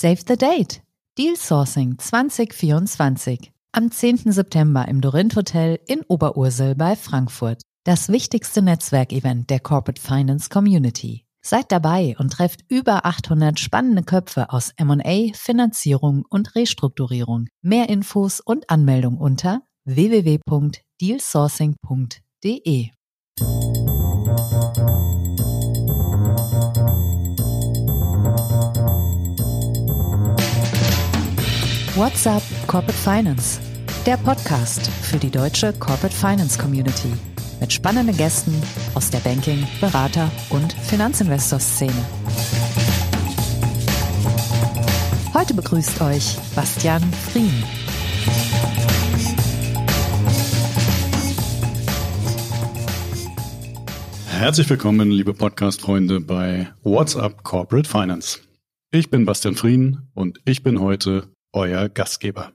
Save the Date. Deal Sourcing 2024. Am 10. September im Dorint Hotel in Oberursel bei Frankfurt. Das wichtigste Netzwerkevent der Corporate Finance Community. Seid dabei und trefft über 800 spannende Köpfe aus M&A, Finanzierung und Restrukturierung. Mehr Infos und Anmeldung unter www.dealsourcing.de. What's up Corporate Finance? Der Podcast für die deutsche Corporate Finance Community mit spannenden Gästen aus der Banking-, Berater- und Finanzinvestor-Szene. Heute begrüßt euch Bastian Frien. Herzlich willkommen, liebe Podcast-Freunde bei What's Up Corporate Finance. Ich bin Bastian Frien und ich bin heute euer Gastgeber.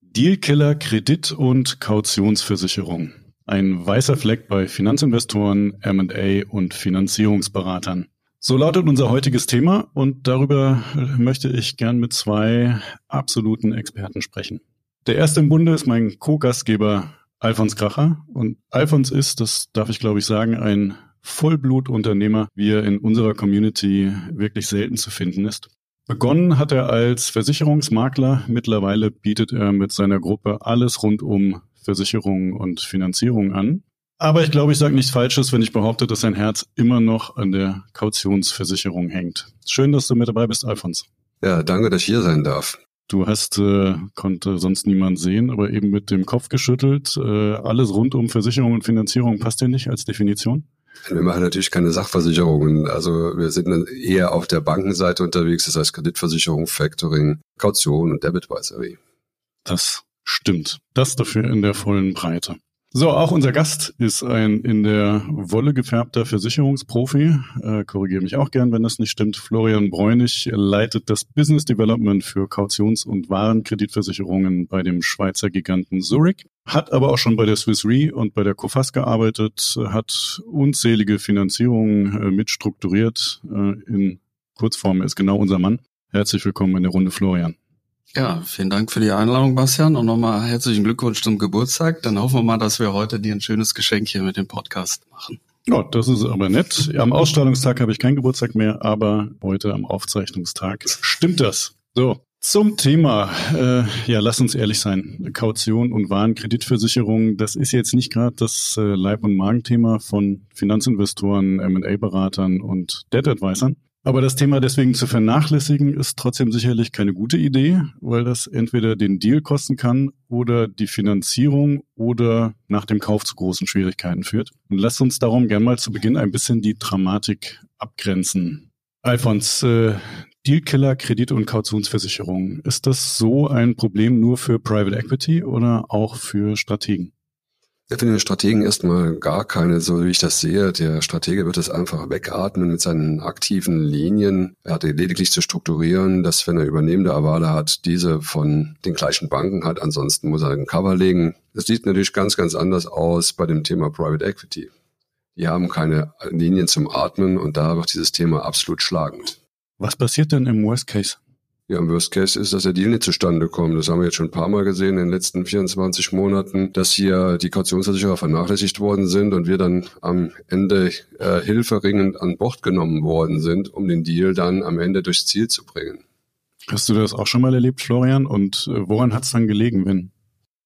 Dealkiller Kredit- und Kautionsversicherung. Ein weißer Fleck bei Finanzinvestoren, M&A und Finanzierungsberatern. So lautet unser heutiges Thema und darüber möchte ich gern mit zwei absoluten Experten sprechen. Der erste im Bunde ist mein Co-Gastgeber Alfons Kracher und Alfons ist, das darf ich glaube ich sagen, ein Vollblutunternehmer, wie er in unserer Community wirklich selten zu finden ist. Begonnen hat er als Versicherungsmakler. Mittlerweile bietet er mit seiner Gruppe alles rund um Versicherungen und Finanzierung an. Aber ich glaube, ich sage nichts Falsches, wenn ich behaupte, dass sein Herz immer noch an der Kautionsversicherung hängt. Schön, dass du mit dabei bist, Alfons. Ja, danke, dass ich hier sein darf. Du hast, äh, konnte sonst niemand sehen, aber eben mit dem Kopf geschüttelt. Äh, alles rund um Versicherung und Finanzierung passt dir nicht als Definition? Wir machen natürlich keine Sachversicherungen. Also wir sind eher auf der Bankenseite unterwegs, das heißt Kreditversicherung, Factoring, Kaution und Debit Advisory. Das stimmt. Das dafür in der vollen Breite. So, auch unser Gast ist ein in der Wolle gefärbter Versicherungsprofi. Äh, Korrigiere mich auch gern, wenn das nicht stimmt. Florian Bräunig leitet das Business Development für Kautions- und Warenkreditversicherungen bei dem Schweizer Giganten Zurich, hat aber auch schon bei der Swiss Re und bei der Cofas gearbeitet, hat unzählige Finanzierungen äh, mitstrukturiert. Äh, in Kurzform ist genau unser Mann. Herzlich willkommen in der Runde, Florian. Ja, vielen Dank für die Einladung, Bastian, und nochmal herzlichen Glückwunsch zum Geburtstag. Dann hoffen wir mal, dass wir heute dir ein schönes Geschenk hier mit dem Podcast machen. Ja, das ist aber nett. Am Ausstrahlungstag habe ich keinen Geburtstag mehr, aber heute am Aufzeichnungstag stimmt das. So, zum Thema, äh, ja, lass uns ehrlich sein. Kaution und Warenkreditversicherung, das ist jetzt nicht gerade das äh, Leib- und Magenthema von Finanzinvestoren, M&A-Beratern und Debt-Advisern. Aber das Thema deswegen zu vernachlässigen, ist trotzdem sicherlich keine gute Idee, weil das entweder den Deal kosten kann oder die Finanzierung oder nach dem Kauf zu großen Schwierigkeiten führt. Und lasst uns darum gern mal zu Beginn ein bisschen die Dramatik abgrenzen. Alfons, äh, Dealkiller, Kredit- und Kautionsversicherung. Ist das so ein Problem nur für Private Equity oder auch für Strategen? Ja, für den Strategen erstmal gar keine, so wie ich das sehe. Der Stratege wird es einfach wegatmen mit seinen aktiven Linien. Er hat lediglich zu strukturieren, dass wenn er übernehmende Avale hat, diese von den gleichen Banken hat. Ansonsten muss er einen Cover legen. Das sieht natürlich ganz, ganz anders aus bei dem Thema Private Equity. Die haben keine Linien zum Atmen und da wird dieses Thema absolut schlagend. Was passiert denn im Worst Case? Ja, im Worst Case ist, dass der Deal nicht zustande kommt. Das haben wir jetzt schon ein paar Mal gesehen in den letzten 24 Monaten, dass hier die Kautionsversicherer vernachlässigt worden sind und wir dann am Ende äh, hilferingend an Bord genommen worden sind, um den Deal dann am Ende durchs Ziel zu bringen. Hast du das auch schon mal erlebt, Florian? Und äh, woran hat es dann gelegen, wenn?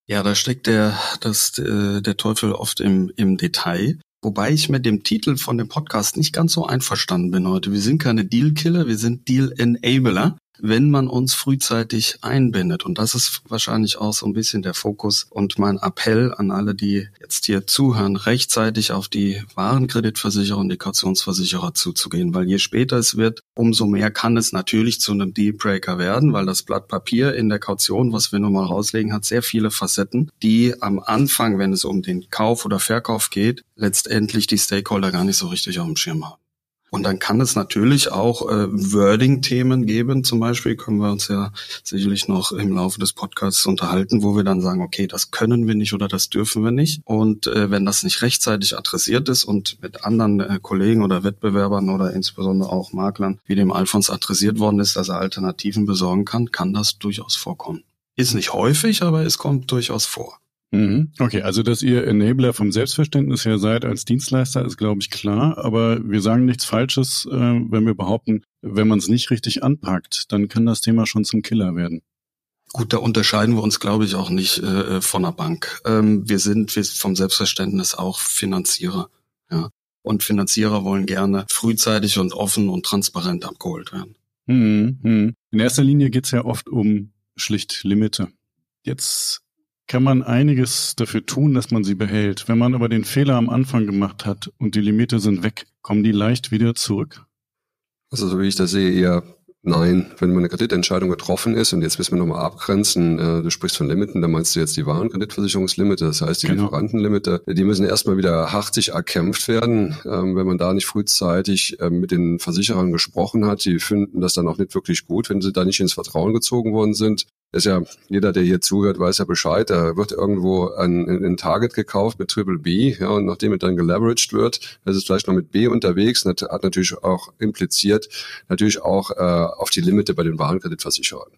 Ja, da steckt der, das, äh, der Teufel oft im, im Detail. Wobei ich mit dem Titel von dem Podcast nicht ganz so einverstanden bin heute. Wir sind keine Deal-Killer, wir sind Deal-Enabler wenn man uns frühzeitig einbindet. Und das ist wahrscheinlich auch so ein bisschen der Fokus und mein Appell an alle, die jetzt hier zuhören, rechtzeitig auf die Warenkreditversicherer und die Kautionsversicherer zuzugehen. Weil je später es wird, umso mehr kann es natürlich zu einem Dealbreaker werden, weil das Blatt Papier in der Kaution, was wir nun mal rauslegen, hat sehr viele Facetten, die am Anfang, wenn es um den Kauf oder Verkauf geht, letztendlich die Stakeholder gar nicht so richtig auf dem Schirm haben. Und dann kann es natürlich auch äh, Wording-Themen geben. Zum Beispiel können wir uns ja sicherlich noch im Laufe des Podcasts unterhalten, wo wir dann sagen, okay, das können wir nicht oder das dürfen wir nicht. Und äh, wenn das nicht rechtzeitig adressiert ist und mit anderen äh, Kollegen oder Wettbewerbern oder insbesondere auch Maklern wie dem Alphons adressiert worden ist, dass er Alternativen besorgen kann, kann das durchaus vorkommen. Ist nicht häufig, aber es kommt durchaus vor. Mhm. Okay, also dass ihr Enabler vom Selbstverständnis her seid als Dienstleister, ist, glaube ich, klar. Aber wir sagen nichts Falsches, äh, wenn wir behaupten, wenn man es nicht richtig anpackt, dann kann das Thema schon zum Killer werden. Gut, da unterscheiden wir uns, glaube ich, auch nicht äh, von der Bank. Ähm, wir sind wir vom Selbstverständnis auch Finanzierer. Ja. Und Finanzierer wollen gerne frühzeitig und offen und transparent abgeholt werden. Mhm. mhm. In erster Linie geht's ja oft um schlicht Limite. Jetzt kann man einiges dafür tun, dass man sie behält. Wenn man aber den Fehler am Anfang gemacht hat und die Limite sind weg, kommen die leicht wieder zurück? Also so wie ich das sehe, eher nein. Wenn man eine Kreditentscheidung getroffen ist und jetzt müssen wir nochmal abgrenzen, äh, du sprichst von Limiten, dann meinst du jetzt die Warenkreditversicherungslimite, das heißt die genau. Lieferantenlimite, die müssen erstmal wieder hartig erkämpft werden. Ähm, wenn man da nicht frühzeitig äh, mit den Versicherern gesprochen hat, die finden das dann auch nicht wirklich gut, wenn sie da nicht ins Vertrauen gezogen worden sind ist ja, jeder, der hier zuhört, weiß ja Bescheid. Da wird irgendwo ein, ein Target gekauft mit Triple B, ja, und nachdem es dann geleveraged wird, ist vielleicht noch mit B unterwegs, das hat natürlich auch impliziert, natürlich auch äh, auf die Limite bei den Warenkreditversicherern.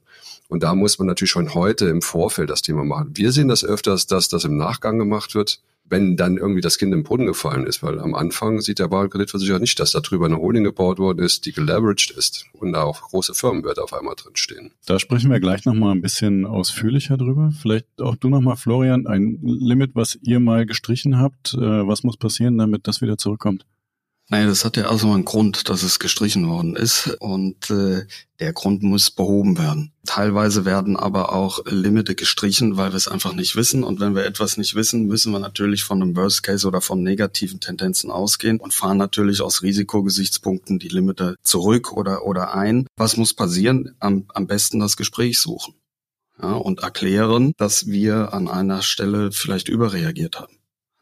Und da muss man natürlich schon heute im Vorfeld das Thema machen. Wir sehen das öfters, dass das im Nachgang gemacht wird wenn dann irgendwie das Kind im Brunnen gefallen ist, weil am Anfang sieht der Warenkreditversicherer nicht, dass da drüber eine Holding gebaut worden ist, die geleveraged ist und da auch große Firmenwerte auf einmal drinstehen. Da sprechen wir gleich nochmal ein bisschen ausführlicher drüber. Vielleicht auch du nochmal, Florian, ein Limit, was ihr mal gestrichen habt. Äh, was muss passieren, damit das wieder zurückkommt? Naja, das hat ja also einen Grund, dass es gestrichen worden ist und äh, der Grund muss behoben werden. Teilweise werden aber auch Limite gestrichen, weil wir es einfach nicht wissen und wenn wir etwas nicht wissen, müssen wir natürlich von einem Worst Case oder von negativen Tendenzen ausgehen und fahren natürlich aus Risikogesichtspunkten die Limite zurück oder oder ein. Was muss passieren? Am, am besten das Gespräch suchen ja, und erklären, dass wir an einer Stelle vielleicht überreagiert haben.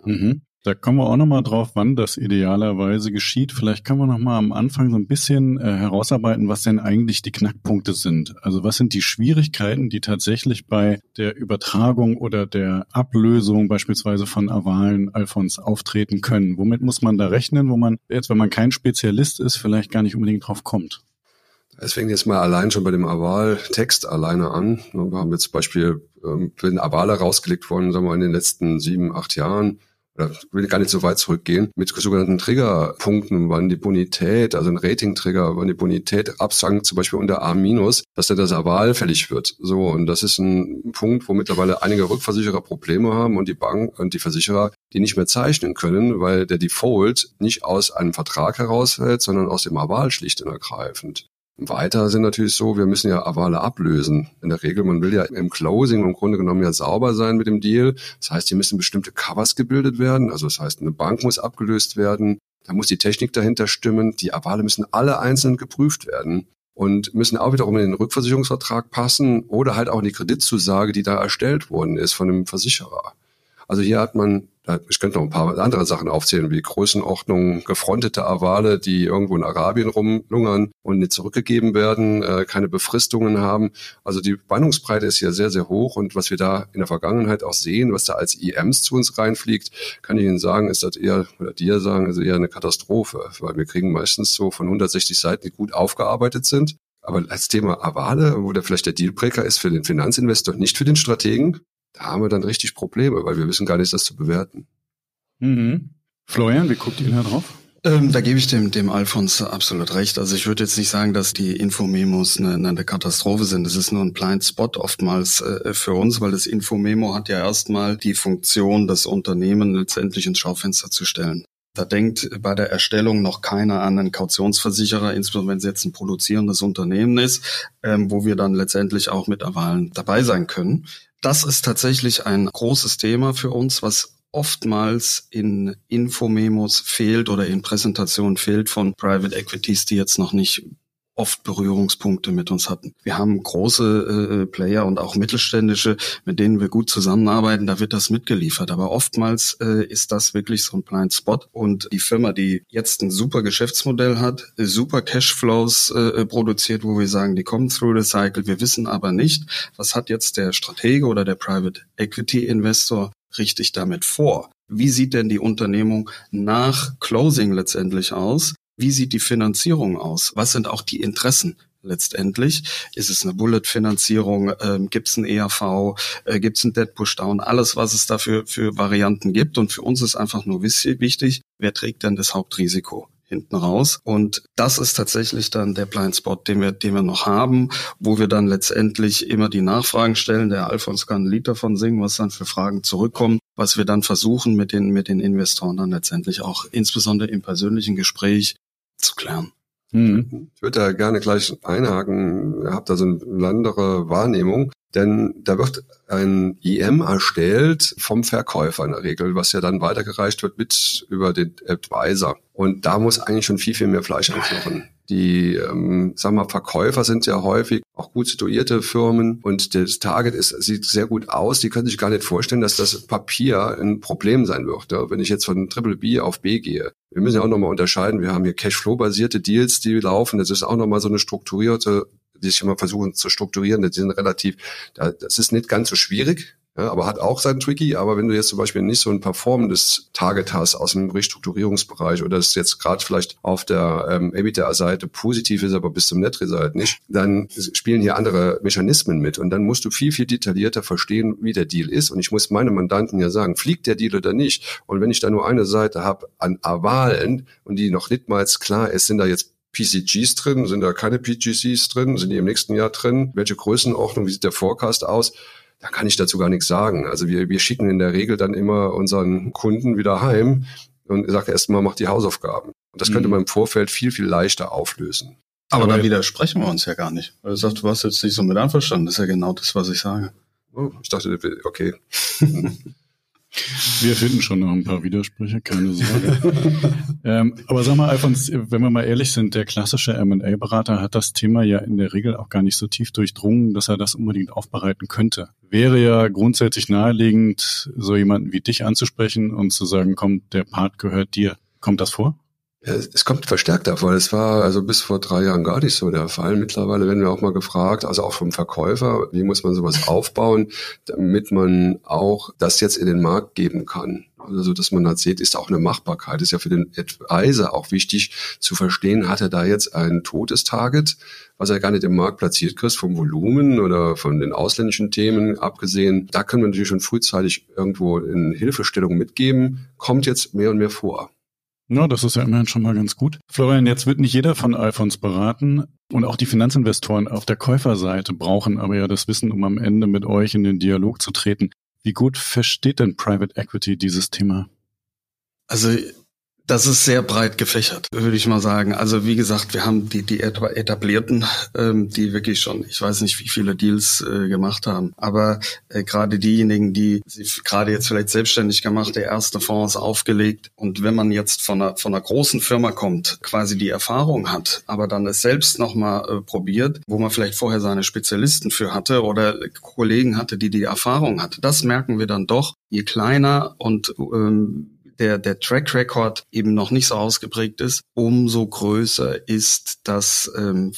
Mhm. Da kommen wir auch nochmal drauf, wann das idealerweise geschieht. Vielleicht können wir nochmal am Anfang so ein bisschen äh, herausarbeiten, was denn eigentlich die Knackpunkte sind. Also was sind die Schwierigkeiten, die tatsächlich bei der Übertragung oder der Ablösung beispielsweise von Avalen Alphons auftreten können? Womit muss man da rechnen, wo man jetzt, wenn man kein Spezialist ist, vielleicht gar nicht unbedingt drauf kommt? Es fängt jetzt mal allein schon bei dem Aval-Text alleine an. Wir haben jetzt Beispiel, ähm, wenn Aval herausgelegt worden, sagen wir in den letzten sieben, acht Jahren, oder will gar nicht so weit zurückgehen, mit sogenannten Triggerpunkten, wann die Bonität, also ein Rating-Trigger, wann die Bonität absank, zum Beispiel unter A-, dass dann das Aval fällig wird. So, und das ist ein Punkt, wo mittlerweile einige Rückversicherer Probleme haben und die Bank und die Versicherer, die nicht mehr zeichnen können, weil der Default nicht aus einem Vertrag herausfällt, sondern aus dem Aval schlicht und ergreifend. Weiter sind natürlich so, wir müssen ja Avale ablösen. In der Regel, man will ja im Closing im Grunde genommen ja sauber sein mit dem Deal. Das heißt, hier müssen bestimmte Covers gebildet werden. Also das heißt, eine Bank muss abgelöst werden. Da muss die Technik dahinter stimmen. Die Avale müssen alle einzeln geprüft werden und müssen auch wiederum in den Rückversicherungsvertrag passen oder halt auch in die Kreditzusage, die da erstellt worden ist von dem Versicherer. Also hier hat man, ich könnte noch ein paar andere Sachen aufzählen, wie Größenordnung, gefrontete Avale, die irgendwo in Arabien rumlungern und nicht zurückgegeben werden, äh, keine Befristungen haben. Also die Spannungsbreite ist hier sehr, sehr hoch und was wir da in der Vergangenheit auch sehen, was da als IMs zu uns reinfliegt, kann ich Ihnen sagen, ist das eher, oder dir sagen, ist eher eine Katastrophe, weil wir kriegen meistens so von 160 Seiten, die gut aufgearbeitet sind. Aber als Thema Avale, wo der vielleicht der Dealbreaker ist für den Finanzinvestor, nicht für den Strategen, da haben wir dann richtig Probleme, weil wir wissen gar nicht, das zu bewerten. Mhm. Florian, wie guckt ihr da drauf? Ähm, da gebe ich dem, dem Alfons absolut recht. Also ich würde jetzt nicht sagen, dass die Infomemos eine, eine Katastrophe sind. Das ist nur ein Blind Spot oftmals äh, für uns, weil das Infomemo hat ja erstmal die Funktion, das Unternehmen letztendlich ins Schaufenster zu stellen. Da denkt bei der Erstellung noch keiner an einen Kautionsversicherer, insbesondere wenn es jetzt ein produzierendes Unternehmen ist, ähm, wo wir dann letztendlich auch mit Erwahlen dabei sein können. Das ist tatsächlich ein großes Thema für uns, was oftmals in Infomemos fehlt oder in Präsentationen fehlt von Private Equities, die jetzt noch nicht oft Berührungspunkte mit uns hatten. Wir haben große äh, Player und auch mittelständische, mit denen wir gut zusammenarbeiten, da wird das mitgeliefert. Aber oftmals äh, ist das wirklich so ein Blind Spot. Und die Firma, die jetzt ein super Geschäftsmodell hat, super Cashflows äh, produziert, wo wir sagen, die kommen through the cycle. Wir wissen aber nicht, was hat jetzt der Stratege oder der Private Equity Investor richtig damit vor? Wie sieht denn die Unternehmung nach Closing letztendlich aus? Wie sieht die Finanzierung aus? Was sind auch die Interessen? letztendlich. Ist es eine Bullet-Finanzierung? Ähm, gibt es ein ERV? Äh, gibt es ein Dead Pushdown? Alles, was es dafür für Varianten gibt. Und für uns ist einfach nur wichtig, wer trägt denn das Hauptrisiko? hinten raus. Und das ist tatsächlich dann der Blind Spot, den wir, den wir noch haben, wo wir dann letztendlich immer die Nachfragen stellen. Der Alfons kann ein Lied davon singen, was dann für Fragen zurückkommen, was wir dann versuchen mit den, mit den Investoren dann letztendlich auch insbesondere im persönlichen Gespräch zu klären. Mhm. Ich würde da gerne gleich einhaken. Ihr habt da so eine andere Wahrnehmung. Denn da wird ein IM erstellt vom Verkäufer in der Regel, was ja dann weitergereicht wird mit über den Advisor. Und da muss eigentlich schon viel, viel mehr Fleisch am Die, ähm, sagen wir, Verkäufer sind ja häufig auch gut situierte Firmen und das Target ist, sieht sehr gut aus. Die können sich gar nicht vorstellen, dass das Papier ein Problem sein wird, ja, wenn ich jetzt von Triple B auf B gehe. Wir müssen ja auch nochmal unterscheiden. Wir haben hier Cashflow-basierte Deals, die laufen. Das ist auch nochmal so eine strukturierte die sich immer versuchen zu strukturieren, die sind relativ, das ist nicht ganz so schwierig, ja, aber hat auch sein Tricky. Aber wenn du jetzt zum Beispiel nicht so ein performendes Target hast aus dem Restrukturierungsbereich oder es jetzt gerade vielleicht auf der ähm, EBITDA-Seite positiv ist, aber bis zum Net-Result nicht, dann spielen hier andere Mechanismen mit. Und dann musst du viel, viel detaillierter verstehen, wie der Deal ist. Und ich muss meinem Mandanten ja sagen, fliegt der Deal oder nicht? Und wenn ich da nur eine Seite habe an Avalen und die noch nicht mal klar ist, sind da jetzt PCGs drin? Sind da keine PGCs drin? Sind die im nächsten Jahr drin? Welche Größenordnung? Wie sieht der Forecast aus? Da kann ich dazu gar nichts sagen. Also wir, wir schicken in der Regel dann immer unseren Kunden wieder heim und sagt erstmal, macht die Hausaufgaben. Und das könnte mhm. man im Vorfeld viel, viel leichter auflösen. Aber, Aber da widersprechen wir uns ja gar nicht. Weil du sagst, du warst jetzt nicht so mit einverstanden. Das ist ja genau das, was ich sage. Oh, ich dachte, okay. Wir finden schon noch ein paar Widersprüche, keine Sorge. ähm, aber sag mal, Alfons, wenn wir mal ehrlich sind, der klassische M&A-Berater hat das Thema ja in der Regel auch gar nicht so tief durchdrungen, dass er das unbedingt aufbereiten könnte. Wäre ja grundsätzlich naheliegend, so jemanden wie dich anzusprechen und zu sagen, komm, der Part gehört dir. Kommt das vor? Es kommt verstärkt vor. Es war also bis vor drei Jahren gar nicht so der Fall. Mittlerweile werden wir auch mal gefragt, also auch vom Verkäufer, wie muss man sowas aufbauen, damit man auch das jetzt in den Markt geben kann. Also, dass man halt sieht, ist auch eine Machbarkeit. Ist ja für den Advisor auch wichtig zu verstehen, hat er da jetzt ein totes Target, was er gar nicht im Markt platziert kriegt, vom Volumen oder von den ausländischen Themen abgesehen. Da können wir natürlich schon frühzeitig irgendwo in Hilfestellung mitgeben. Kommt jetzt mehr und mehr vor. Ja, das ist ja immerhin schon mal ganz gut. Florian, jetzt wird nicht jeder von Alphons beraten und auch die Finanzinvestoren auf der Käuferseite brauchen aber ja das Wissen, um am Ende mit euch in den Dialog zu treten. Wie gut versteht denn Private Equity dieses Thema? Also das ist sehr breit gefächert, würde ich mal sagen. Also wie gesagt, wir haben die, die etablierten, ähm, die wirklich schon, ich weiß nicht, wie viele Deals äh, gemacht haben, aber äh, gerade diejenigen, die sich gerade jetzt vielleicht selbstständig gemacht, der erste Fonds aufgelegt. Und wenn man jetzt von einer, von einer großen Firma kommt, quasi die Erfahrung hat, aber dann es selbst nochmal äh, probiert, wo man vielleicht vorher seine Spezialisten für hatte oder Kollegen hatte, die die Erfahrung hatte, das merken wir dann doch, je kleiner und ähm, der, der Track Record eben noch nicht so ausgeprägt ist, umso größer ist das ähm,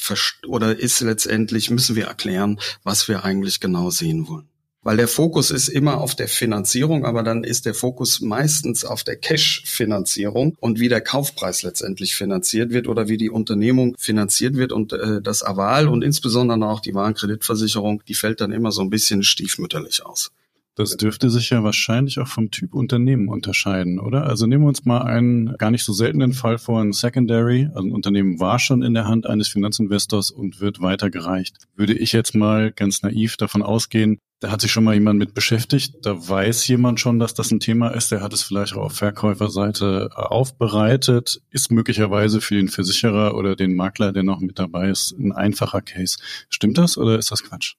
oder ist letztendlich, müssen wir erklären, was wir eigentlich genau sehen wollen. Weil der Fokus ist immer auf der Finanzierung, aber dann ist der Fokus meistens auf der Cash-Finanzierung und wie der Kaufpreis letztendlich finanziert wird oder wie die Unternehmung finanziert wird und äh, das Aval und insbesondere auch die Warenkreditversicherung, die fällt dann immer so ein bisschen stiefmütterlich aus. Das dürfte sich ja wahrscheinlich auch vom Typ Unternehmen unterscheiden, oder? Also nehmen wir uns mal einen gar nicht so seltenen Fall vor, ein Secondary. Also ein Unternehmen war schon in der Hand eines Finanzinvestors und wird weitergereicht. Würde ich jetzt mal ganz naiv davon ausgehen, da hat sich schon mal jemand mit beschäftigt, da weiß jemand schon, dass das ein Thema ist, der hat es vielleicht auch auf Verkäuferseite aufbereitet, ist möglicherweise für den Versicherer oder den Makler, der noch mit dabei ist, ein einfacher Case. Stimmt das oder ist das Quatsch?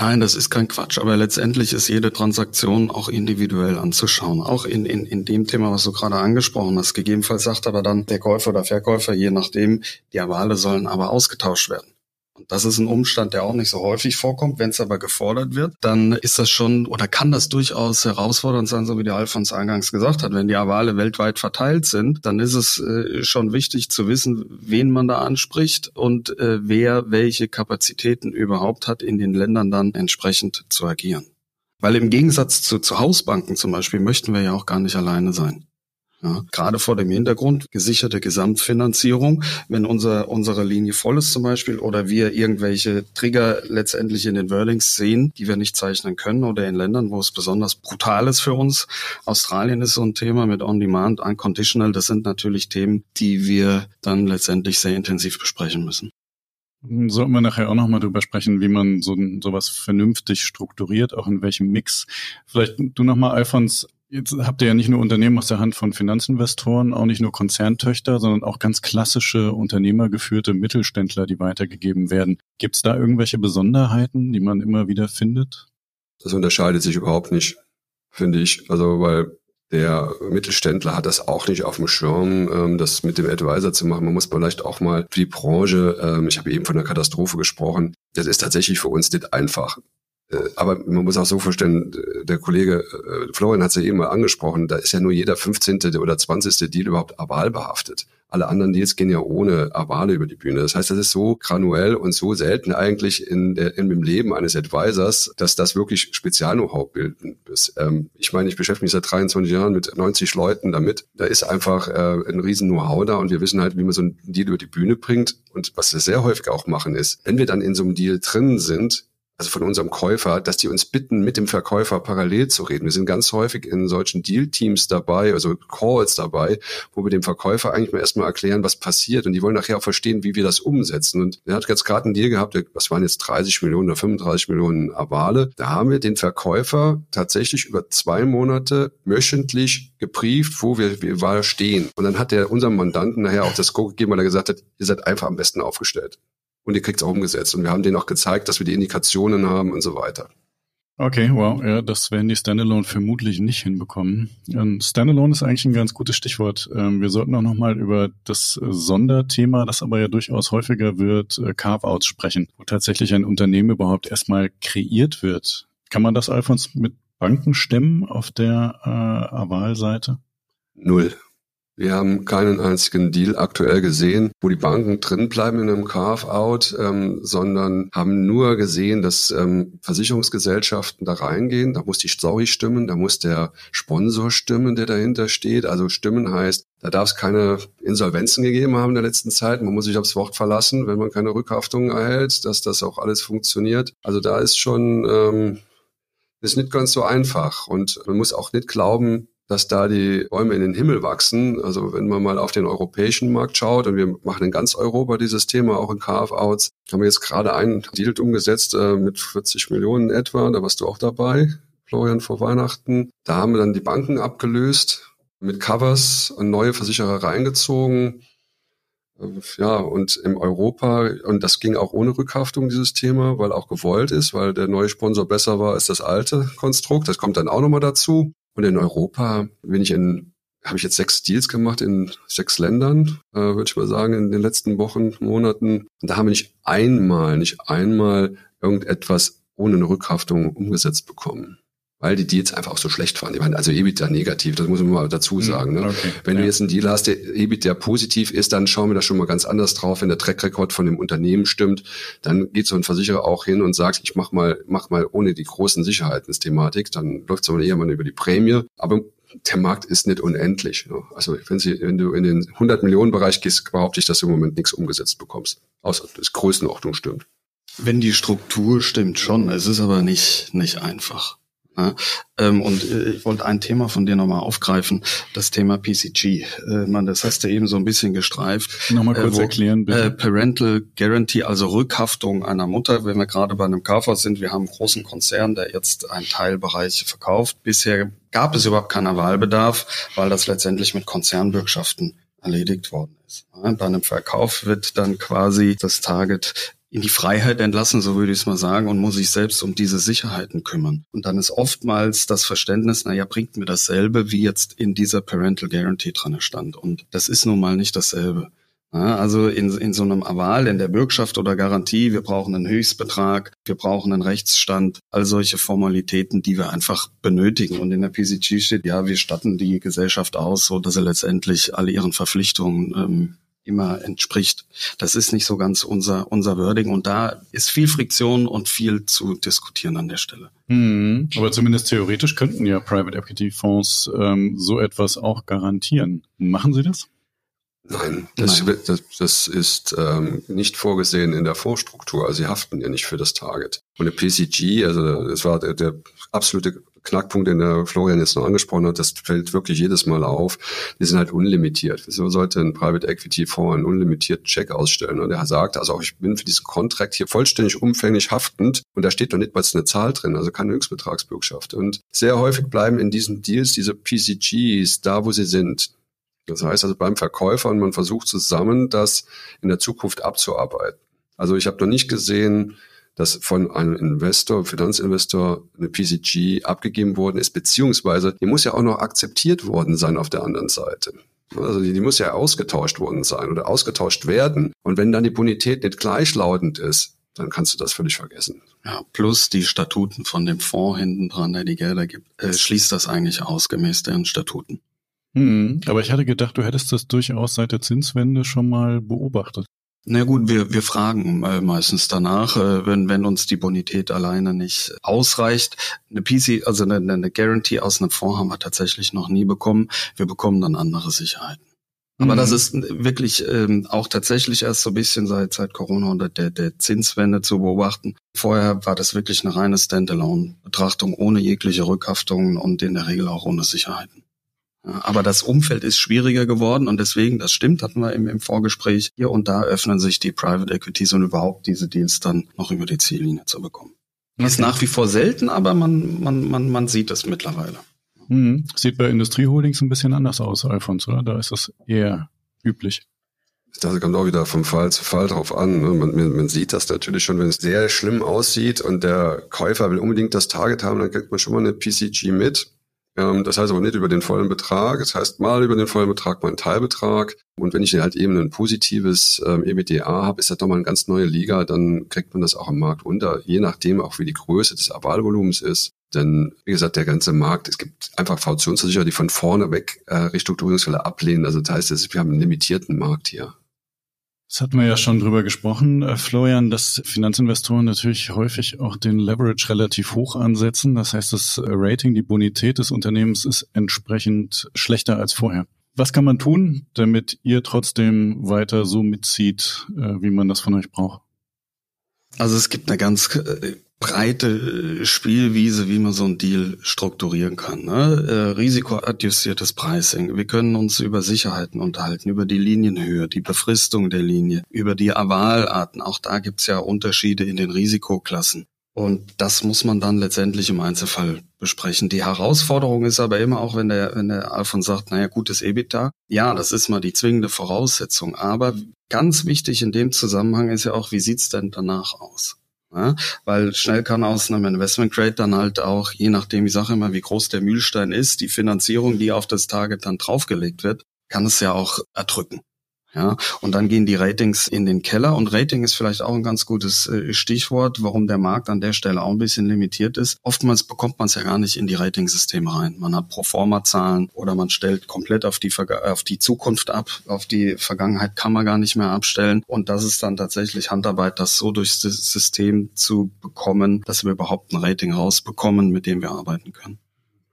Nein, das ist kein Quatsch, aber letztendlich ist jede Transaktion auch individuell anzuschauen. Auch in, in, in dem Thema, was du gerade angesprochen hast. Gegebenenfalls sagt aber dann der Käufer oder Verkäufer, je nachdem, die Avale sollen aber ausgetauscht werden. Und das ist ein Umstand, der auch nicht so häufig vorkommt. Wenn es aber gefordert wird, dann ist das schon oder kann das durchaus herausfordernd sein, so wie der Alfons eingangs gesagt hat. Wenn die Avale weltweit verteilt sind, dann ist es äh, schon wichtig zu wissen, wen man da anspricht und äh, wer welche Kapazitäten überhaupt hat, in den Ländern dann entsprechend zu agieren. Weil im Gegensatz zu, zu Hausbanken zum Beispiel möchten wir ja auch gar nicht alleine sein. Ja, gerade vor dem Hintergrund gesicherte Gesamtfinanzierung, wenn unser, unsere Linie voll ist zum Beispiel oder wir irgendwelche Trigger letztendlich in den Wordings sehen, die wir nicht zeichnen können oder in Ländern, wo es besonders brutal ist für uns. Australien ist so ein Thema mit On-Demand, Unconditional. Das sind natürlich Themen, die wir dann letztendlich sehr intensiv besprechen müssen. Sollten wir nachher auch nochmal drüber sprechen, wie man so sowas vernünftig strukturiert, auch in welchem Mix. Vielleicht du nochmal, Alfons, Jetzt habt ihr ja nicht nur Unternehmen aus der Hand von Finanzinvestoren, auch nicht nur Konzerntöchter, sondern auch ganz klassische unternehmergeführte Mittelständler, die weitergegeben werden. Gibt es da irgendwelche Besonderheiten, die man immer wieder findet? Das unterscheidet sich überhaupt nicht, finde ich. Also weil der Mittelständler hat das auch nicht auf dem Schirm, ähm, das mit dem Advisor zu machen. Man muss vielleicht auch mal für die Branche, ähm, ich habe eben von der Katastrophe gesprochen, das ist tatsächlich für uns nicht einfach. Äh, aber man muss auch so vorstellen, der Kollege äh, Florian hat es ja eben mal angesprochen, da ist ja nur jeder 15. oder 20. Deal überhaupt aval behaftet. Alle anderen Deals gehen ja ohne Avale über die Bühne. Das heißt, das ist so granuell und so selten eigentlich in, der, in dem Leben eines Advisors, dass das wirklich Spezial-Know-how bilden ist. Ähm, ich meine, ich beschäftige mich seit 23 Jahren mit 90 Leuten damit. Da ist einfach äh, ein riesen Know-how da und wir wissen halt, wie man so einen Deal über die Bühne bringt. Und was wir sehr häufig auch machen ist, wenn wir dann in so einem Deal drin sind, also von unserem Käufer, dass die uns bitten, mit dem Verkäufer parallel zu reden. Wir sind ganz häufig in solchen Deal-Teams dabei, also Calls dabei, wo wir dem Verkäufer eigentlich mal erstmal erklären, was passiert. Und die wollen nachher auch verstehen, wie wir das umsetzen. Und er hat jetzt gerade einen Deal gehabt, was waren jetzt 30 Millionen oder 35 Millionen Avale. Da haben wir den Verkäufer tatsächlich über zwei Monate wöchentlich geprieft, wo wir, wir stehen. Und dann hat er unserem Mandanten nachher auch das Go gegeben, weil er gesagt hat, ihr seid einfach am besten aufgestellt und ihr kriegt es auch umgesetzt. Und wir haben denen auch gezeigt, dass wir die Indikationen haben und so weiter. Okay, wow, ja, das werden die Standalone vermutlich nicht hinbekommen. Ähm, Standalone ist eigentlich ein ganz gutes Stichwort. Ähm, wir sollten auch nochmal über das Sonderthema, das aber ja durchaus häufiger wird, äh, Carve-outs sprechen, wo tatsächlich ein Unternehmen überhaupt erstmal kreiert wird. Kann man das, Alfons, mit Banken stemmen auf der äh, Aval-Seite? Null. Wir haben keinen einzigen Deal aktuell gesehen, wo die Banken drin bleiben in einem Carve-out, ähm, sondern haben nur gesehen, dass ähm, Versicherungsgesellschaften da reingehen. Da muss die Story stimmen, da muss der Sponsor stimmen, der dahinter steht. Also stimmen heißt, da darf es keine Insolvenzen gegeben haben in der letzten Zeit. Man muss sich aufs Wort verlassen, wenn man keine Rückhaftung erhält, dass das auch alles funktioniert. Also da ist schon ähm, ist nicht ganz so einfach und man muss auch nicht glauben, dass da die Bäume in den Himmel wachsen. Also wenn man mal auf den europäischen Markt schaut und wir machen in ganz Europa dieses Thema, auch in KF-Outs, haben wir jetzt gerade einen Deal umgesetzt äh, mit 40 Millionen etwa, da warst du auch dabei, Florian, vor Weihnachten. Da haben wir dann die Banken abgelöst, mit Covers und neue Versicherer reingezogen. Äh, ja, und im Europa, und das ging auch ohne Rückhaftung, dieses Thema, weil auch gewollt ist, weil der neue Sponsor besser war als das alte Konstrukt. Das kommt dann auch nochmal dazu. Und in Europa bin ich in, habe ich jetzt sechs Deals gemacht in sechs Ländern, äh, würde ich mal sagen, in den letzten Wochen, Monaten. Und da haben wir nicht einmal, nicht einmal irgendetwas ohne eine Rückhaftung umgesetzt bekommen weil die Deals einfach auch so schlecht waren. Die waren also EBITDA negativ, das muss man mal dazu hm, sagen. Ne? Okay, wenn ja. du jetzt einen Deal hast, der EBITDA positiv ist, dann schauen wir da schon mal ganz anders drauf. Wenn der Track-Record von dem Unternehmen stimmt, dann geht so ein Versicherer auch hin und sagt, ich mach mal, mach mal ohne die großen Sicherheitsthematik, dann läuft es aber eher mal über die Prämie. Aber der Markt ist nicht unendlich. Ne? Also wenn, sie, wenn du in den 100 Millionen Bereich gehst, behaupte ich, dass du im Moment nichts umgesetzt bekommst. Außer das Größenordnung stimmt. Wenn die Struktur stimmt schon, es ist aber nicht, nicht einfach. Ja, ähm, und äh, ich wollte ein Thema von dir nochmal aufgreifen, das Thema PCG. Äh, man, das hast du eben so ein bisschen gestreift. Nochmal kurz äh, wo, erklären, bitte. Äh, Parental Guarantee, also Rückhaftung einer Mutter, wenn wir gerade bei einem Kaufhaus sind. Wir haben einen großen Konzern, der jetzt einen Teilbereich verkauft. Bisher gab es überhaupt keinen Wahlbedarf, weil das letztendlich mit Konzernbürgschaften erledigt worden ist. Bei einem Verkauf wird dann quasi das Target in die Freiheit entlassen, so würde ich es mal sagen, und muss sich selbst um diese Sicherheiten kümmern. Und dann ist oftmals das Verständnis, naja, bringt mir dasselbe, wie jetzt in dieser Parental Guarantee drin stand. Und das ist nun mal nicht dasselbe. Ja, also in, in so einem Aval, in der Bürgschaft oder Garantie, wir brauchen einen Höchstbetrag, wir brauchen einen Rechtsstand, all solche Formalitäten, die wir einfach benötigen. Und in der PCG steht, ja, wir statten die Gesellschaft aus, so dass sie letztendlich all ihren Verpflichtungen ähm, immer entspricht. Das ist nicht so ganz unser, unser Wording und da ist viel Friktion und viel zu diskutieren an der Stelle. Mhm. Aber zumindest theoretisch könnten ja Private Equity Fonds ähm, so etwas auch garantieren. Machen sie das? Nein, das, Nein. das, das ist ähm, nicht vorgesehen in der Fondsstruktur. Also sie haften ja nicht für das Target. Und der PCG, also das war der, der absolute Knackpunkt, den der Florian jetzt noch angesprochen hat, das fällt wirklich jedes Mal auf. Die sind halt unlimitiert. Wieso sollte ein Private Equity Fonds einen unlimitierten Check ausstellen? Und er sagt, also auch ich bin für diesen Contract hier vollständig umfänglich haftend und da steht doch nicht mal eine Zahl drin, also keine Höchstbetragsbürgschaft. Und sehr häufig bleiben in diesen Deals diese PCGs da, wo sie sind. Das heißt also beim Verkäufer und man versucht zusammen, das in der Zukunft abzuarbeiten. Also ich habe noch nicht gesehen, dass von einem Investor, Finanzinvestor eine PCG abgegeben worden ist, beziehungsweise die muss ja auch noch akzeptiert worden sein auf der anderen Seite. Also die, die muss ja ausgetauscht worden sein oder ausgetauscht werden. Und wenn dann die Bonität nicht gleichlautend ist, dann kannst du das völlig vergessen. Ja, plus die Statuten von dem Fonds hinten dran, der die Gelder gibt, äh, schließt das eigentlich aus gemäß deren Statuten. Hm, aber ich hatte gedacht, du hättest das durchaus seit der Zinswende schon mal beobachtet. Na gut, wir, wir fragen äh, meistens danach, äh, wenn, wenn uns die Bonität alleine nicht ausreicht. Eine PC, also eine, eine Guarantee aus einem Fonds haben wir tatsächlich noch nie bekommen. Wir bekommen dann andere Sicherheiten. Aber mhm. das ist wirklich ähm, auch tatsächlich erst so ein bisschen seit, seit Corona und der, der Zinswende zu beobachten. Vorher war das wirklich eine reine Standalone-Betrachtung ohne jegliche Rückhaftungen und in der Regel auch ohne Sicherheiten. Aber das Umfeld ist schwieriger geworden und deswegen, das stimmt, hatten wir im, im Vorgespräch, hier und da öffnen sich die Private Equities und überhaupt diese Deals dann noch über die Ziellinie zu bekommen. Okay. Ist nach wie vor selten, aber man, man, man, man sieht es mittlerweile. Hm. Sieht bei Industrieholdings ein bisschen anders aus, Alfons, oder? Da ist das eher üblich. Das kommt auch wieder vom Fall zu Fall drauf an. Ne? Man, man, sieht das natürlich schon, wenn es sehr schlimm aussieht und der Käufer will unbedingt das Target haben, dann kriegt man schon mal eine PCG mit. Ähm, das heißt aber nicht über den vollen Betrag. Das heißt mal über den vollen Betrag, mal einen Teilbetrag. Und wenn ich halt eben ein positives ähm, EBITDA habe, ist das doch mal eine ganz neue Liga, dann kriegt man das auch am Markt unter, je nachdem auch wie die Größe des Avalvolumens ist. Denn wie gesagt, der ganze Markt, es gibt einfach Kautionsversicherer, die von vorne weg äh, Restrukturierungsfälle ablehnen. Also das heißt, wir haben einen limitierten Markt hier. Das hatten wir ja schon drüber gesprochen, äh, Florian, dass Finanzinvestoren natürlich häufig auch den Leverage relativ hoch ansetzen. Das heißt, das Rating, die Bonität des Unternehmens ist entsprechend schlechter als vorher. Was kann man tun, damit ihr trotzdem weiter so mitzieht, äh, wie man das von euch braucht? Also es gibt eine ganz äh, breite Spielwiese, wie man so einen Deal strukturieren kann. Ne? Äh, risikoadjustiertes Pricing. Wir können uns über Sicherheiten unterhalten, über die Linienhöhe, die Befristung der Linie, über die Avalarten. Auch da gibt's ja Unterschiede in den Risikoklassen. Und das muss man dann letztendlich im Einzelfall besprechen. Die Herausforderung ist aber immer auch, wenn der, wenn der Alfons sagt, naja, gutes EBITDA. Ja, das ist mal die zwingende Voraussetzung. Aber ganz wichtig in dem Zusammenhang ist ja auch, wie sieht's denn danach aus? Ja, weil schnell kann aus einem Investment Grade dann halt auch, je nachdem, ich sage immer, wie groß der Mühlstein ist, die Finanzierung, die auf das Target dann draufgelegt wird, kann es ja auch erdrücken. Ja, und dann gehen die Ratings in den Keller und Rating ist vielleicht auch ein ganz gutes äh, Stichwort, warum der Markt an der Stelle auch ein bisschen limitiert ist. Oftmals bekommt man es ja gar nicht in die Ratingsysteme rein. Man hat Proforma-Zahlen oder man stellt komplett auf die, auf die Zukunft ab. Auf die Vergangenheit kann man gar nicht mehr abstellen. Und das ist dann tatsächlich Handarbeit, das so durchs System zu bekommen, dass wir überhaupt ein Rating rausbekommen, mit dem wir arbeiten können.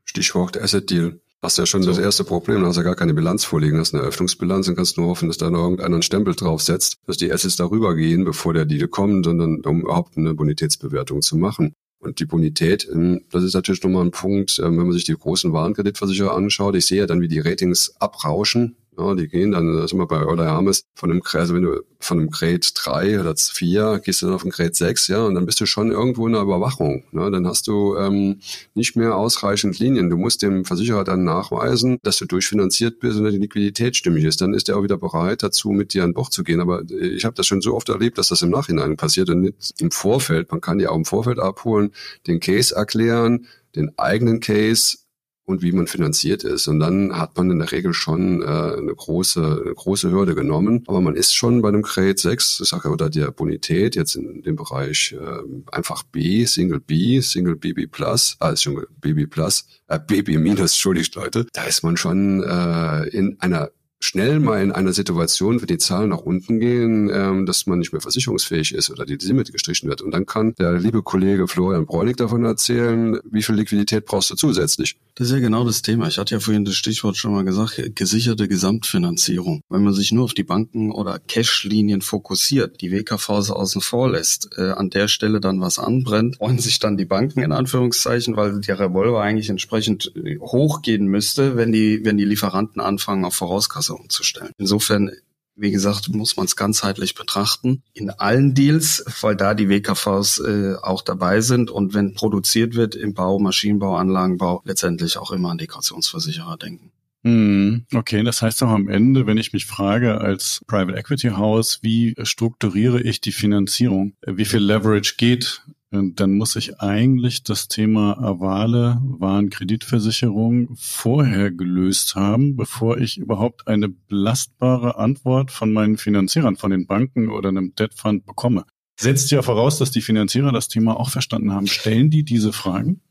Stichwort Asset Deal. Hast ja schon so. das erste Problem, du hast ja gar keine Bilanz vorliegen, hast eine Eröffnungsbilanz und kannst nur hoffen, dass da noch irgendeiner einen Stempel draufsetzt, dass die Assets darüber gehen, bevor der Deal kommt, und dann, um überhaupt eine Bonitätsbewertung zu machen. Und die Bonität, ähm, das ist natürlich nochmal ein Punkt, ähm, wenn man sich die großen Warenkreditversicherer anschaut. Ich sehe ja dann, wie die Ratings abrauschen. Ja, die gehen dann, ist immer bei Euler Hermes, von einem, also wenn du von einem Grade 3 oder 4 gehst du dann auf ein Grade 6, ja, und dann bist du schon irgendwo in der Überwachung. Ne? Dann hast du ähm, nicht mehr ausreichend Linien. Du musst dem Versicherer dann nachweisen, dass du durchfinanziert bist und die Liquidität stimmig ist. Dann ist er auch wieder bereit dazu, mit dir an Bord zu gehen. Aber ich habe das schon so oft erlebt, dass das im Nachhinein passiert und nicht im Vorfeld. Man kann ja auch im Vorfeld abholen, den Case erklären, den eigenen Case und wie man finanziert ist. Und dann hat man in der Regel schon äh, eine große, eine große Hürde genommen. Aber man ist schon bei einem Grade 6, ich sage oder der Bonität, jetzt in dem Bereich äh, einfach B, Single B, Single BB Plus, ah, Single BB Plus, äh, BB Minus, entschuldigt Leute, da ist man schon äh, in einer schnell mal in einer Situation, wenn die Zahlen nach unten gehen, ähm, dass man nicht mehr versicherungsfähig ist oder die Limit gestrichen wird. Und dann kann der liebe Kollege Florian Bräunig davon erzählen, wie viel Liquidität brauchst du zusätzlich. Das ist ja genau das Thema. Ich hatte ja vorhin das Stichwort schon mal gesagt, gesicherte Gesamtfinanzierung. Wenn man sich nur auf die Banken oder Cash-Linien fokussiert, die WKVs außen vor lässt, äh, an der Stelle dann was anbrennt, freuen sich dann die Banken in Anführungszeichen, weil der Revolver eigentlich entsprechend äh, hochgehen müsste, wenn die, wenn die Lieferanten anfangen, auf Vorauskasse umzustellen. Insofern wie gesagt, muss man es ganzheitlich betrachten. In allen Deals, weil da die WKVs äh, auch dabei sind und wenn produziert wird im Bau, Maschinenbau, Anlagenbau, letztendlich auch immer an die Kautionsversicherer denken. Hm, okay, das heißt auch am Ende, wenn ich mich frage als Private Equity House, wie strukturiere ich die Finanzierung? Wie viel Leverage geht dann muss ich eigentlich das Thema Avale, Warenkreditversicherung vorher gelöst haben, bevor ich überhaupt eine belastbare Antwort von meinen Finanzierern, von den Banken oder einem Debt Fund bekomme. Setzt ja voraus, dass die Finanzierer das Thema auch verstanden haben. Stellen die diese Fragen?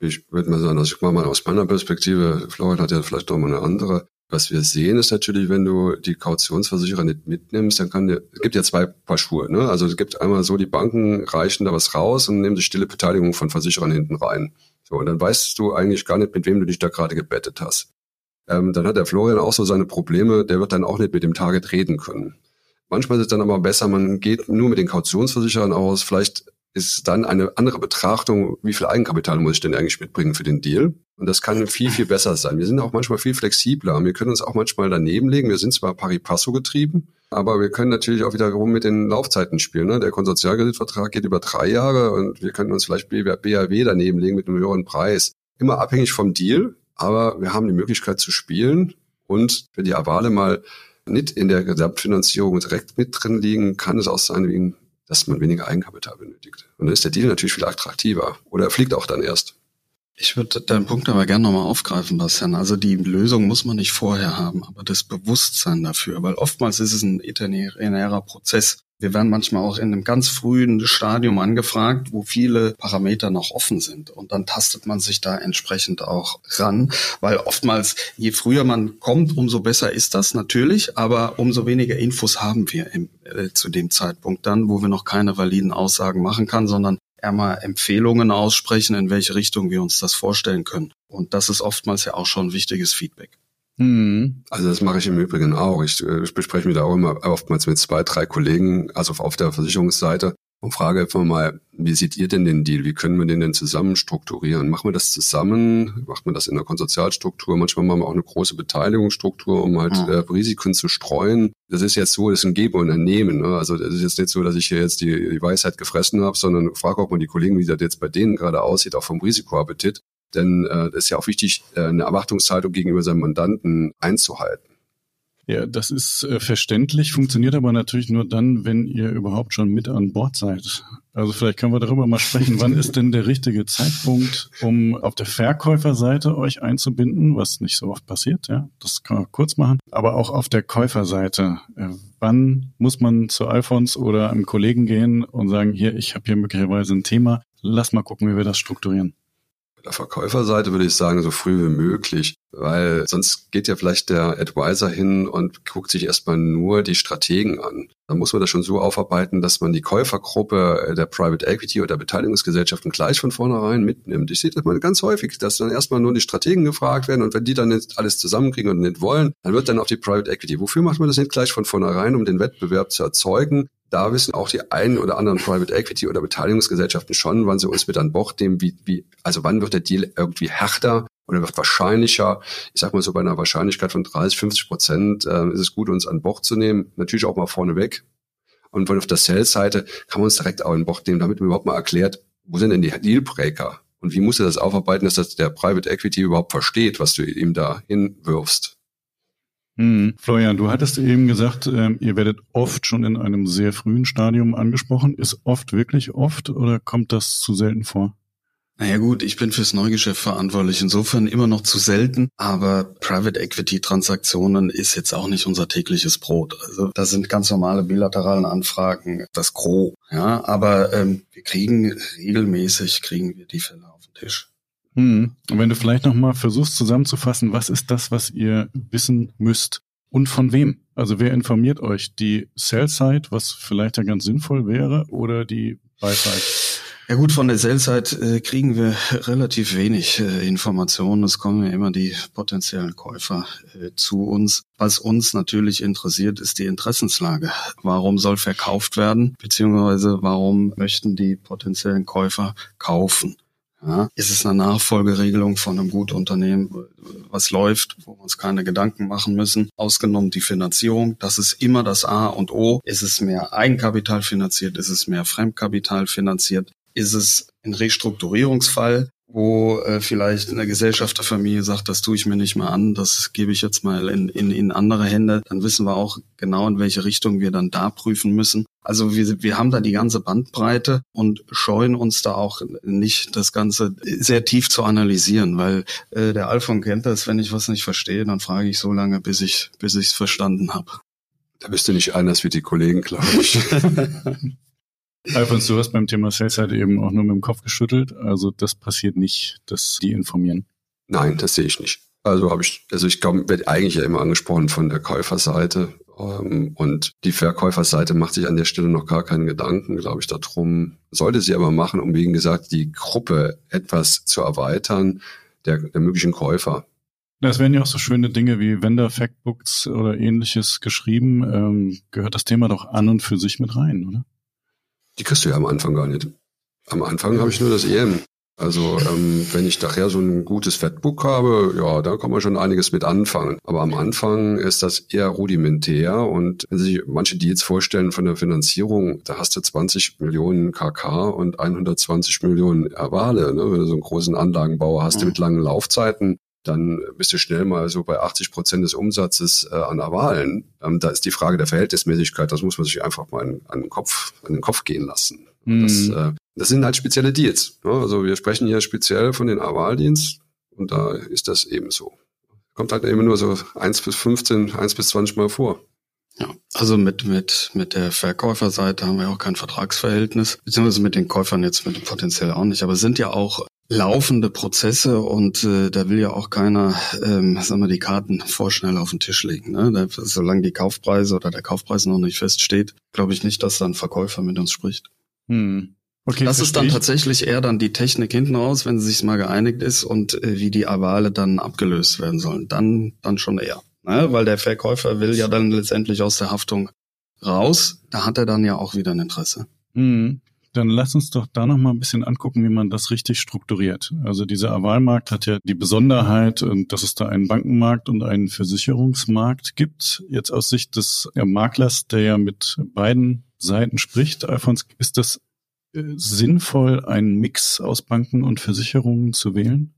Ich würde mal sagen, also ich mache mal aus meiner Perspektive, Florian hat ja vielleicht auch mal eine andere. Was wir sehen, ist natürlich, wenn du die Kautionsversicherer nicht mitnimmst, dann kann dir, es gibt ja zwei Paar Schuhe, ne? Also es gibt einmal so, die Banken reichen da was raus und nehmen die stille Beteiligung von Versicherern hinten rein. So, und dann weißt du eigentlich gar nicht, mit wem du dich da gerade gebettet hast. Ähm, dann hat der Florian auch so seine Probleme, der wird dann auch nicht mit dem Target reden können. Manchmal ist es dann aber besser, man geht nur mit den Kautionsversicherern aus, vielleicht ist dann eine andere Betrachtung, wie viel Eigenkapital muss ich denn eigentlich mitbringen für den Deal? Und das kann viel, viel besser sein. Wir sind auch manchmal viel flexibler wir können uns auch manchmal daneben legen. Wir sind zwar pari passo getrieben, aber wir können natürlich auch wiederum mit den Laufzeiten spielen. Ne? Der Konsortialkreditvertrag geht über drei Jahre und wir können uns vielleicht BAW daneben legen mit einem höheren Preis. Immer abhängig vom Deal, aber wir haben die Möglichkeit zu spielen und wenn die Avale mal nicht in der Gesamtfinanzierung direkt mit drin liegen, kann es auch sein, dass man weniger Eigenkapital benötigt. Und dann ist der Deal natürlich viel attraktiver oder er fliegt auch dann erst. Ich würde deinen Punkt aber gerne nochmal aufgreifen, Bastian. Also die Lösung muss man nicht vorher haben, aber das Bewusstsein dafür, weil oftmals ist es ein itinerärer Prozess. Wir werden manchmal auch in einem ganz frühen Stadium angefragt, wo viele Parameter noch offen sind. Und dann tastet man sich da entsprechend auch ran, weil oftmals, je früher man kommt, umso besser ist das natürlich, aber umso weniger Infos haben wir im, äh, zu dem Zeitpunkt dann, wo wir noch keine validen Aussagen machen kann, sondern eher mal Empfehlungen aussprechen, in welche Richtung wir uns das vorstellen können. Und das ist oftmals ja auch schon wichtiges Feedback. Mhm. Also das mache ich im Übrigen auch. Ich, äh, ich bespreche mich da auch immer oftmals mit zwei, drei Kollegen, also auf der Versicherungsseite, und frage einfach mal, wie seht ihr denn den Deal? Wie können wir den denn zusammen strukturieren? Machen wir das zusammen? Macht man das in der Konsortialstruktur? Manchmal machen wir auch eine große Beteiligungsstruktur, um halt mhm. äh, Risiken zu streuen. Das ist jetzt so, das ist ein Geber und ein Nehmen. Ne? Also das ist jetzt nicht so, dass ich hier jetzt die, die Weisheit gefressen habe, sondern frage auch mal die Kollegen, wie das jetzt bei denen gerade aussieht, auch vom Risikoappetit. Denn äh, das ist ja auch wichtig, äh, eine Erwartungshaltung gegenüber seinem Mandanten einzuhalten. Ja, das ist äh, verständlich, funktioniert aber natürlich nur dann, wenn ihr überhaupt schon mit an Bord seid. Also vielleicht können wir darüber mal sprechen. Wann ist denn der richtige Zeitpunkt, um auf der Verkäuferseite euch einzubinden, was nicht so oft passiert, ja? Das kann man kurz machen. Aber auch auf der Käuferseite. Äh, wann muss man zu Alfons oder einem Kollegen gehen und sagen, hier, ich habe hier möglicherweise ein Thema, lass mal gucken, wie wir das strukturieren Verkäuferseite würde ich sagen, so früh wie möglich, weil sonst geht ja vielleicht der Advisor hin und guckt sich erstmal nur die Strategen an. Da muss man das schon so aufarbeiten, dass man die Käufergruppe der Private Equity oder Beteiligungsgesellschaften gleich von vornherein mitnimmt. Ich sehe das mal ganz häufig, dass dann erstmal nur die Strategen gefragt werden und wenn die dann nicht alles zusammenkriegen und nicht wollen, dann wird dann auch die Private Equity. Wofür macht man das nicht gleich von vornherein, um den Wettbewerb zu erzeugen? Da wissen auch die einen oder anderen Private Equity oder Beteiligungsgesellschaften schon, wann sie uns mit an Bord nehmen, wie, wie, also wann wird der Deal irgendwie härter oder wird wahrscheinlicher. Ich sag mal so bei einer Wahrscheinlichkeit von 30, 50 Prozent äh, ist es gut, uns an Bord zu nehmen. Natürlich auch mal vorneweg. Und auf der Sales-Seite kann man uns direkt auch an Bord nehmen, damit man überhaupt mal erklärt, wo sind denn die Dealbreaker? Und wie muss er das aufarbeiten, dass das der Private Equity überhaupt versteht, was du ihm da hinwirfst? Hm. Florian, du hattest eben gesagt, äh, ihr werdet oft schon in einem sehr frühen Stadium angesprochen. Ist oft wirklich oft oder kommt das zu selten vor? Naja gut, ich bin fürs Neugeschäft verantwortlich, insofern immer noch zu selten, aber Private Equity Transaktionen ist jetzt auch nicht unser tägliches Brot. Also das sind ganz normale bilateralen Anfragen, das Gros, ja, aber ähm, wir kriegen regelmäßig, kriegen wir die Fälle auf den Tisch. Hm. Und wenn du vielleicht nochmal versuchst zusammenzufassen, was ist das, was ihr wissen müsst und von wem? Also wer informiert euch? Die Sell-Side, was vielleicht ja ganz sinnvoll wäre, oder die Buy-Side? Ja gut, von der Sell-Side äh, kriegen wir relativ wenig äh, Informationen. Es kommen ja immer die potenziellen Käufer äh, zu uns. Was uns natürlich interessiert, ist die Interessenslage. Warum soll verkauft werden? Beziehungsweise warum möchten die potenziellen Käufer kaufen? Ja, ist es eine Nachfolgeregelung von einem Gutunternehmen, was läuft, wo wir uns keine Gedanken machen müssen? Ausgenommen die Finanzierung, das ist immer das A und O. Ist es mehr Eigenkapital finanziert? Ist es mehr Fremdkapital finanziert? Ist es ein Restrukturierungsfall? wo äh, vielleicht eine Gesellschafterfamilie sagt, das tue ich mir nicht mehr an, das gebe ich jetzt mal in, in, in andere Hände, dann wissen wir auch genau, in welche Richtung wir dann da prüfen müssen. Also wir, wir haben da die ganze Bandbreite und scheuen uns da auch nicht, das Ganze sehr tief zu analysieren, weil äh, der Alfon kennt das, wenn ich was nicht verstehe, dann frage ich so lange, bis ich bis ich es verstanden habe. Da bist du nicht anders wie die Kollegen, glaube ich. Alfons, du hast beim Thema Sales halt eben auch nur mit dem Kopf geschüttelt. Also das passiert nicht, dass die informieren. Nein, das sehe ich nicht. Also habe ich, also ich glaube, wird eigentlich ja immer angesprochen von der Käuferseite. Ähm, und die Verkäuferseite macht sich an der Stelle noch gar keinen Gedanken, glaube ich, darum. Sollte sie aber machen, um, wie gesagt, die Gruppe etwas zu erweitern, der, der möglichen Käufer. Das werden ja auch so schöne Dinge wie Vendor Factbooks oder ähnliches geschrieben. Ähm, gehört das Thema doch an und für sich mit rein, oder? Die kriegst du ja am Anfang gar nicht. Am Anfang habe ich nur das EM. Also ähm, wenn ich nachher so ein gutes Fettbook habe, ja, da kann man schon einiges mit anfangen. Aber am Anfang ist das eher rudimentär und wenn sich manche Deals vorstellen von der Finanzierung, da hast du 20 Millionen KK und 120 Millionen Erwale. Ne? Wenn du so einen großen Anlagenbauer hast, mhm. mit langen Laufzeiten, dann bist du schnell mal so bei 80 Prozent des Umsatzes äh, an Erwahlen. Ähm, da ist die Frage der Verhältnismäßigkeit, das muss man sich einfach mal an, an den, Kopf, an den Kopf gehen lassen. Mhm. Das, äh, das sind halt spezielle Deals. Ne? Also wir sprechen hier speziell von den Avaldienst und da ist das eben so. Kommt halt eben nur so eins bis 15, eins bis 20 Mal vor. Ja, also mit, mit, mit der Verkäuferseite haben wir auch kein Vertragsverhältnis, beziehungsweise mit den Käufern jetzt mit dem potenziell auch nicht, aber es sind ja auch laufende Prozesse und äh, da will ja auch keiner, ähm, sagen wir, die Karten vorschnell auf den Tisch legen. Ne? Da, solange die Kaufpreise oder der Kaufpreis noch nicht feststeht, glaube ich nicht, dass da ein Verkäufer mit uns spricht. Hm. Okay, das ist dann ich. tatsächlich eher dann die Technik hinten raus, wenn sie sich mal geeinigt ist und äh, wie die Avale dann abgelöst werden sollen. Dann, dann schon eher. Ne? Weil der Verkäufer will ja dann letztendlich aus der Haftung raus. Da hat er dann ja auch wieder ein Interesse. Hm. Dann lass uns doch da noch mal ein bisschen angucken, wie man das richtig strukturiert. Also dieser Avalmarkt hat ja die Besonderheit, dass es da einen Bankenmarkt und einen Versicherungsmarkt gibt. Jetzt aus Sicht des Maklers, der ja mit beiden Seiten spricht, Alfons, ist das sinnvoll, einen Mix aus Banken und Versicherungen zu wählen?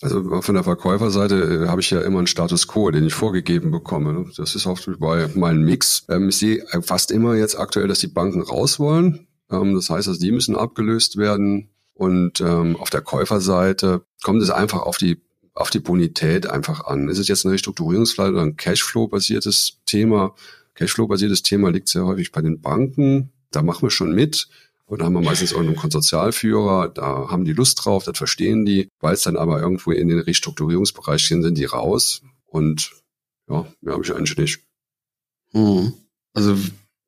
Also von der Verkäuferseite äh, habe ich ja immer einen Status quo, den ich vorgegeben bekomme. Das ist auch bei meinem Mix. Ähm, ich sehe fast immer jetzt aktuell, dass die Banken raus wollen. Ähm, das heißt, also die müssen abgelöst werden. Und ähm, auf der Käuferseite kommt es einfach auf die auf die Bonität einfach an. Ist es jetzt ein Restrukturierungsfall oder ein Cashflow-basiertes Thema? Cashflow-basiertes Thema liegt sehr häufig bei den Banken. Da machen wir schon mit. Und da haben wir meistens auch einen Konsortialführer, da haben die Lust drauf, das verstehen die. Weil es dann aber irgendwo in den Restrukturierungsbereich gehen, sind die raus. Und ja, mehr habe ich eigentlich nicht. Hm. Also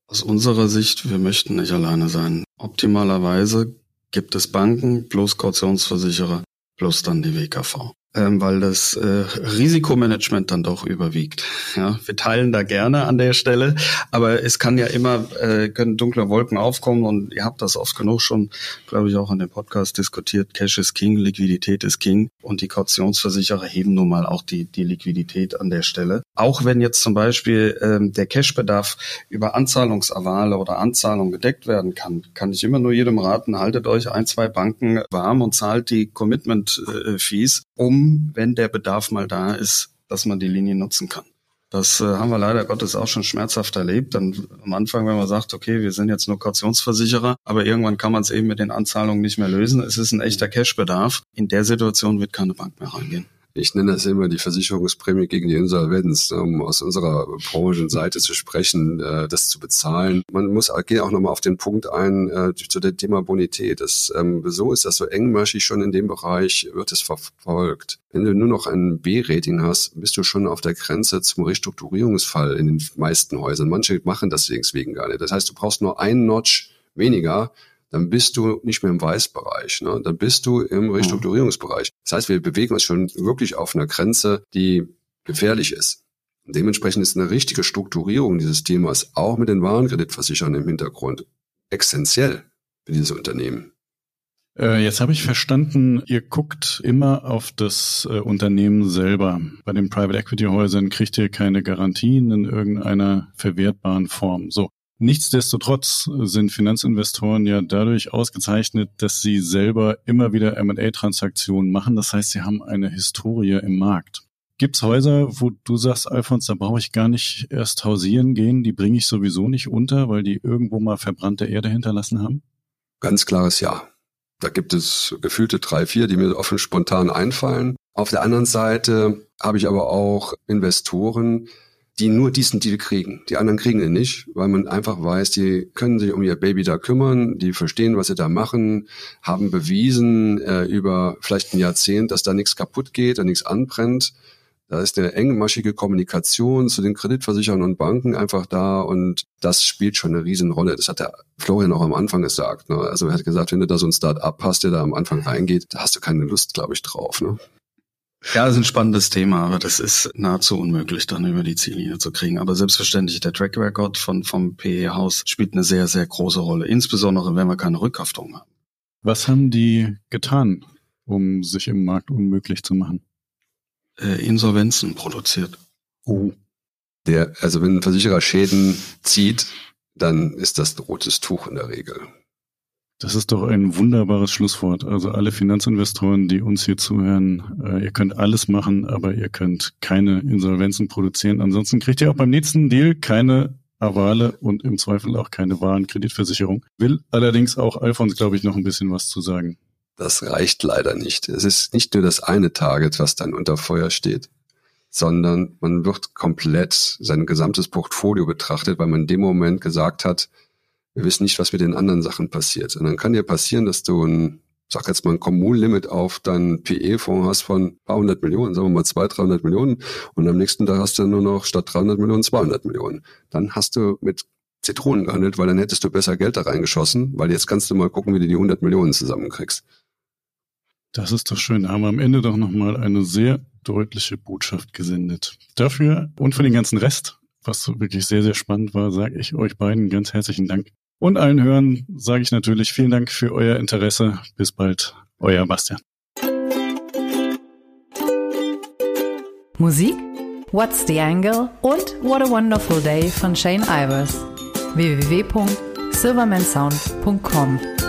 aus unserer Sicht, wir möchten nicht alleine sein. Optimalerweise gibt es Banken plus Kautionsversicherer plus dann die WKV. Ähm, weil das äh, Risikomanagement dann doch überwiegt. Ja, wir teilen da gerne an der Stelle, aber es kann ja immer äh, können dunkle Wolken aufkommen und ihr habt das oft genug schon, glaube ich, auch in dem Podcast diskutiert. Cash ist King, Liquidität ist King und die Kautionsversicherer heben nun mal auch die die Liquidität an der Stelle. Auch wenn jetzt zum Beispiel ähm, der Cashbedarf über Anzahlungsavale oder Anzahlung gedeckt werden kann, kann ich immer nur jedem raten: Haltet euch ein zwei Banken warm und zahlt die Commitment äh, Fees, um wenn der Bedarf mal da ist, dass man die Linie nutzen kann. Das äh, haben wir leider Gottes auch schon schmerzhaft erlebt. Dann am Anfang, wenn man sagt, okay, wir sind jetzt nur Kautionsversicherer, aber irgendwann kann man es eben mit den Anzahlungen nicht mehr lösen. Es ist ein echter Cashbedarf. In der Situation wird keine Bank mehr reingehen ich nenne das immer die Versicherungsprämie gegen die Insolvenz, um aus unserer Branchenseite zu sprechen, äh, das zu bezahlen. Man muss geht auch nochmal auf den Punkt ein äh, zu dem Thema Bonität. Das, ähm, so ist das so engmaschig schon in dem Bereich, wird es verfolgt. Wenn du nur noch ein B-Rating hast, bist du schon auf der Grenze zum Restrukturierungsfall in den meisten Häusern. Manche machen das deswegen gar nicht. Das heißt, du brauchst nur einen Notch weniger, dann bist du nicht mehr im Weißbereich, ne? dann bist du im mhm. Restrukturierungsbereich. Das heißt, wir bewegen uns schon wirklich auf einer Grenze, die gefährlich ist. Und dementsprechend ist eine richtige Strukturierung dieses Themas auch mit den Warenkreditversicherern im Hintergrund essentiell für dieses Unternehmen. Äh, jetzt habe ich verstanden, ihr guckt immer auf das äh, Unternehmen selber. Bei den Private Equity Häusern kriegt ihr keine Garantien in irgendeiner verwertbaren Form. So. Nichtsdestotrotz sind Finanzinvestoren ja dadurch ausgezeichnet, dass sie selber immer wieder M&A-Transaktionen machen. Das heißt, sie haben eine Historie im Markt. Gibt's Häuser, wo du sagst, Alfons, da brauche ich gar nicht erst hausieren gehen, die bringe ich sowieso nicht unter, weil die irgendwo mal verbrannte Erde hinterlassen haben? Ganz klares Ja. Da gibt es gefühlte drei, vier, die mir offen spontan einfallen. Auf der anderen Seite habe ich aber auch Investoren, die nur diesen Deal kriegen. Die anderen kriegen ihn nicht, weil man einfach weiß, die können sich um ihr Baby da kümmern, die verstehen, was sie da machen, haben bewiesen äh, über vielleicht ein Jahrzehnt, dass da nichts kaputt geht, da nichts anbrennt. Da ist eine engmaschige Kommunikation zu den Kreditversicherern und Banken einfach da und das spielt schon eine Riesenrolle. Das hat der Florian auch am Anfang gesagt. Ne? Also er hat gesagt, wenn du da so ein Start-up hast, der da am Anfang reingeht, da hast du keine Lust, glaube ich, drauf. Ne? Ja, das ist ein spannendes Thema, aber das ist nahezu unmöglich, dann über die Ziellinie zu kriegen. Aber selbstverständlich, der Track Record von, vom PE-Haus spielt eine sehr, sehr große Rolle, insbesondere wenn wir keine Rückhaftung haben. Was haben die getan, um sich im Markt unmöglich zu machen? Äh, Insolvenzen produziert. Oh. Der, also wenn ein Versicherer Schäden zieht, dann ist das ein rotes Tuch in der Regel. Das ist doch ein wunderbares Schlusswort. Also alle Finanzinvestoren, die uns hier zuhören, äh, ihr könnt alles machen, aber ihr könnt keine Insolvenzen produzieren. Ansonsten kriegt ihr auch beim nächsten Deal keine Avale und im Zweifel auch keine Warenkreditversicherung. Will allerdings auch Alfons, glaube ich, noch ein bisschen was zu sagen. Das reicht leider nicht. Es ist nicht nur das eine Target, was dann unter Feuer steht, sondern man wird komplett sein gesamtes Portfolio betrachtet, weil man in dem Moment gesagt hat, wir wissen nicht, was mit den anderen Sachen passiert. Und dann kann dir passieren, dass du ein, sag jetzt mal ein Kommunlimit auf deinen PE-Fonds hast von ein paar hundert Millionen, sagen wir mal zwei, dreihundert Millionen. Und am nächsten Tag hast du nur noch statt 300 Millionen 200 Millionen. Dann hast du mit Zitronen gehandelt, weil dann hättest du besser Geld da reingeschossen, weil jetzt kannst du mal gucken, wie du die 100 Millionen zusammenkriegst. Das ist doch schön. Da haben wir am Ende doch nochmal eine sehr deutliche Botschaft gesendet. Dafür und für den ganzen Rest, was wirklich sehr, sehr spannend war, sage ich euch beiden ganz herzlichen Dank. Und allen Hörern sage ich natürlich vielen Dank für euer Interesse. Bis bald, euer Bastian. Musik What's the Angle und What a Wonderful Day von Shane Ivers. www.silvermansound.com